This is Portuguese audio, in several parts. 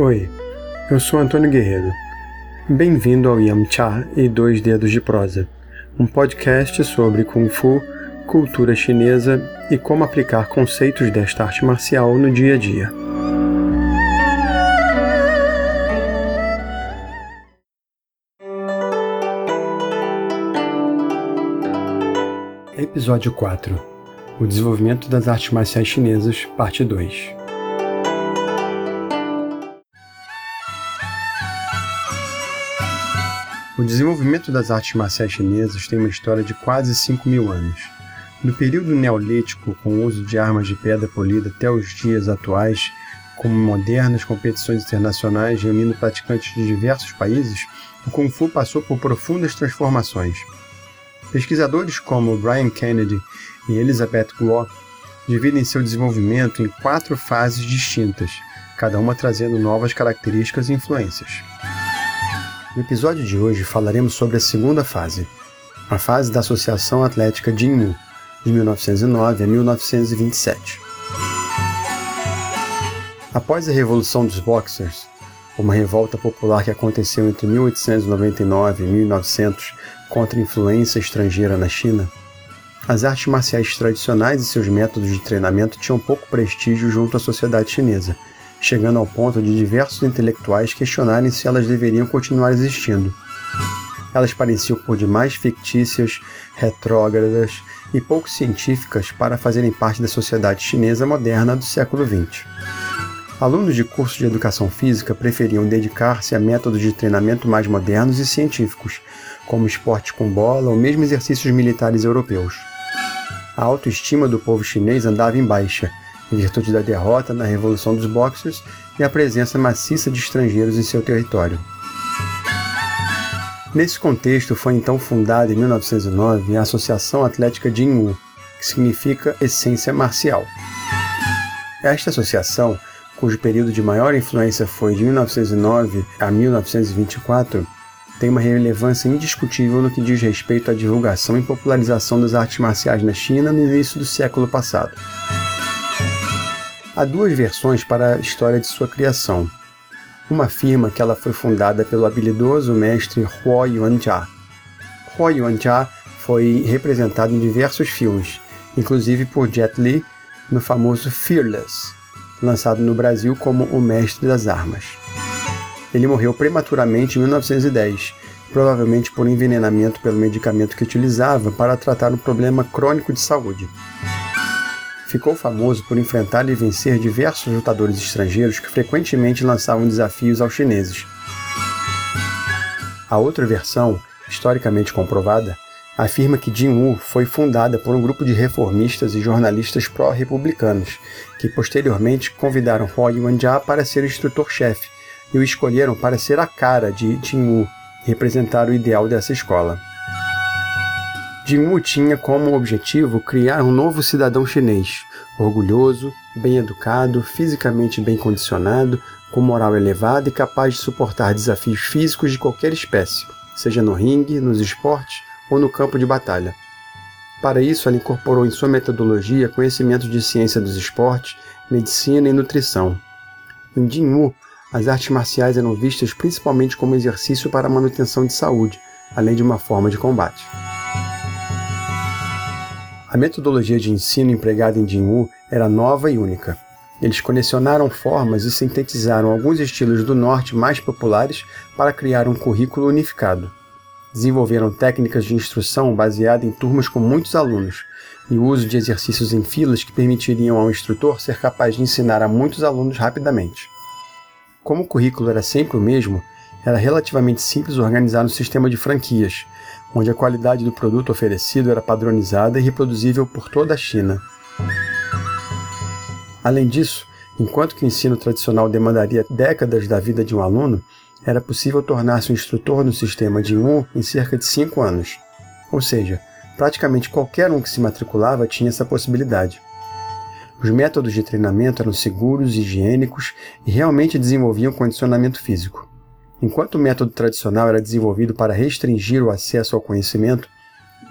Oi, eu sou Antônio Guerreiro. Bem-vindo ao Yamcha e Dois Dedos de Prosa, um podcast sobre Kung Fu, cultura chinesa e como aplicar conceitos desta arte marcial no dia a dia. Episódio 4 O desenvolvimento das artes marciais chinesas, parte 2 O desenvolvimento das artes marciais chinesas tem uma história de quase 5 mil anos. No período neolítico, com o uso de armas de pedra polida até os dias atuais, com modernas competições internacionais reunindo praticantes de diversos países, o Kung Fu passou por profundas transformações. Pesquisadores como Brian Kennedy e Elizabeth Guo dividem seu desenvolvimento em quatro fases distintas, cada uma trazendo novas características e influências. No episódio de hoje falaremos sobre a segunda fase, a fase da Associação Atlética Jinmu, de 1909 a 1927. Após a Revolução dos Boxers, uma revolta popular que aconteceu entre 1899 e 1900 contra a influência estrangeira na China, as artes marciais tradicionais e seus métodos de treinamento tinham pouco prestígio junto à sociedade chinesa chegando ao ponto de diversos intelectuais questionarem se elas deveriam continuar existindo. Elas pareciam por demais fictícias, retrógradas e pouco científicas para fazerem parte da sociedade chinesa moderna do século XX. Alunos de cursos de educação física preferiam dedicar-se a métodos de treinamento mais modernos e científicos, como esporte com bola ou mesmo exercícios militares europeus. A autoestima do povo chinês andava em baixa, em virtude da derrota na Revolução dos Boxers e a presença maciça de estrangeiros em seu território. Nesse contexto, foi então fundada em 1909 a Associação Atlética Jinwu, que significa Essência Marcial. Esta associação, cujo período de maior influência foi de 1909 a 1924, tem uma relevância indiscutível no que diz respeito à divulgação e popularização das artes marciais na China no início do século passado. Há duas versões para a história de sua criação. Uma afirma que ela foi fundada pelo habilidoso mestre Huo Yuanjia. Huo Yuanjia foi representado em diversos filmes, inclusive por Jet Li no famoso Fearless, lançado no Brasil como O Mestre das Armas. Ele morreu prematuramente em 1910, provavelmente por envenenamento pelo medicamento que utilizava para tratar um problema crônico de saúde ficou famoso por enfrentar e vencer diversos lutadores estrangeiros que frequentemente lançavam desafios aos chineses. A outra versão, historicamente comprovada, afirma que Jinwu foi fundada por um grupo de reformistas e jornalistas pró-republicanos, que posteriormente convidaram Huo Yuanjia para ser instrutor-chefe e o escolheram para ser a cara de Jinwu, representar o ideal dessa escola. Jinwu tinha como objetivo criar um novo cidadão chinês, orgulhoso, bem educado, fisicamente bem condicionado, com moral elevada e capaz de suportar desafios físicos de qualquer espécie, seja no ringue, nos esportes ou no campo de batalha. Para isso, ela incorporou em sua metodologia conhecimentos de ciência dos esportes, medicina e nutrição. Em Jinwu, as artes marciais eram vistas principalmente como exercício para a manutenção de saúde, além de uma forma de combate. A metodologia de ensino empregada em Jinwu era nova e única. Eles colecionaram formas e sintetizaram alguns estilos do norte mais populares para criar um currículo unificado. Desenvolveram técnicas de instrução baseada em turmas com muitos alunos e o uso de exercícios em filas que permitiriam ao instrutor ser capaz de ensinar a muitos alunos rapidamente. Como o currículo era sempre o mesmo, era relativamente simples organizar um sistema de franquias, onde a qualidade do produto oferecido era padronizada e reproduzível por toda a China. Além disso, enquanto que o ensino tradicional demandaria décadas da vida de um aluno, era possível tornar-se um instrutor no sistema de um em cerca de cinco anos. Ou seja, praticamente qualquer um que se matriculava tinha essa possibilidade. Os métodos de treinamento eram seguros, higiênicos e realmente desenvolviam condicionamento físico. Enquanto o método tradicional era desenvolvido para restringir o acesso ao conhecimento,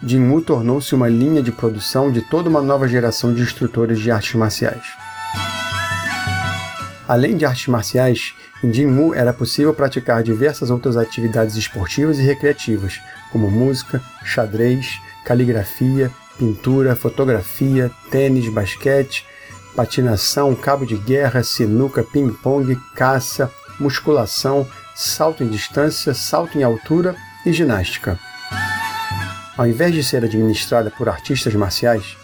Jinwu tornou-se uma linha de produção de toda uma nova geração de instrutores de artes marciais. Além de artes marciais, Em Jinmu era possível praticar diversas outras atividades esportivas e recreativas, como música, xadrez, caligrafia, pintura, fotografia, tênis, basquete, patinação, cabo de guerra, sinuca, ping-pong, caça, musculação, salto em distância, salto em altura e ginástica. Ao invés de ser administrada por artistas marciais,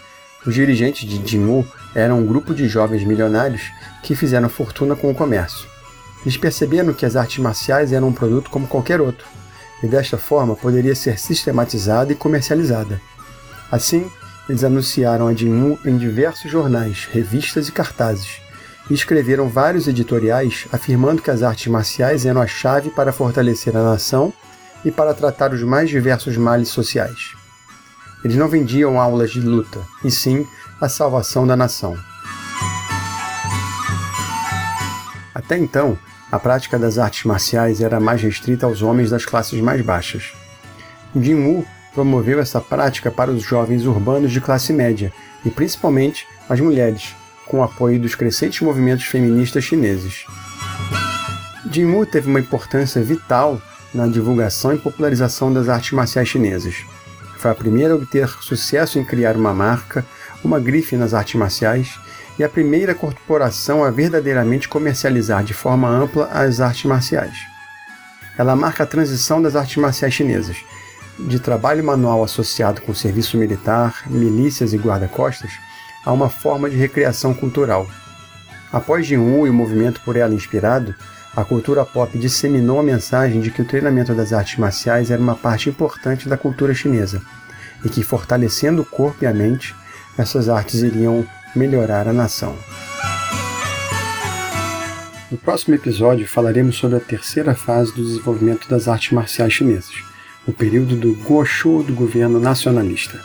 os dirigentes de Jinmu eram um grupo de jovens milionários que fizeram fortuna com o comércio. Eles perceberam que as artes marciais eram um produto como qualquer outro, e desta forma poderia ser sistematizada e comercializada. Assim, eles anunciaram a Jinmu em diversos jornais, revistas e cartazes, e escreveram vários editoriais afirmando que as artes marciais eram a chave para fortalecer a nação e para tratar os mais diversos males sociais. Eles não vendiam aulas de luta, e sim a salvação da nação. Até então, a prática das artes marciais era mais restrita aos homens das classes mais baixas. Jinwu promoveu essa prática para os jovens urbanos de classe média e principalmente as mulheres, com o apoio dos crescentes movimentos feministas chineses. Jinmu teve uma importância vital na divulgação e popularização das artes marciais chinesas. Foi a primeira a obter sucesso em criar uma marca, uma grife nas artes marciais e a primeira corporação a verdadeiramente comercializar de forma ampla as artes marciais. Ela marca a transição das artes marciais chinesas, de trabalho manual associado com serviço militar, milícias e guarda-costas, a uma forma de recreação cultural. Após Jin-Woo e o movimento por ela inspirado, a cultura pop disseminou a mensagem de que o treinamento das artes marciais era uma parte importante da cultura chinesa e que, fortalecendo o corpo e a mente, essas artes iriam melhorar a nação. No próximo episódio falaremos sobre a terceira fase do desenvolvimento das artes marciais chinesas, o período do Guoshu do governo nacionalista.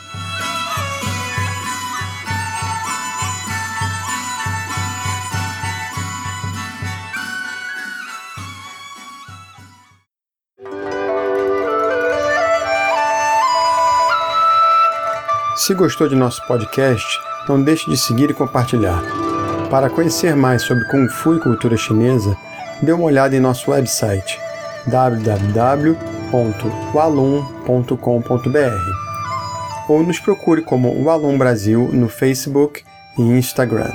Se gostou de nosso podcast, não deixe de seguir e compartilhar. Para conhecer mais sobre Kung Fu e cultura chinesa, dê uma olhada em nosso website www.walum.com.br ou nos procure como Walum Brasil no Facebook e Instagram.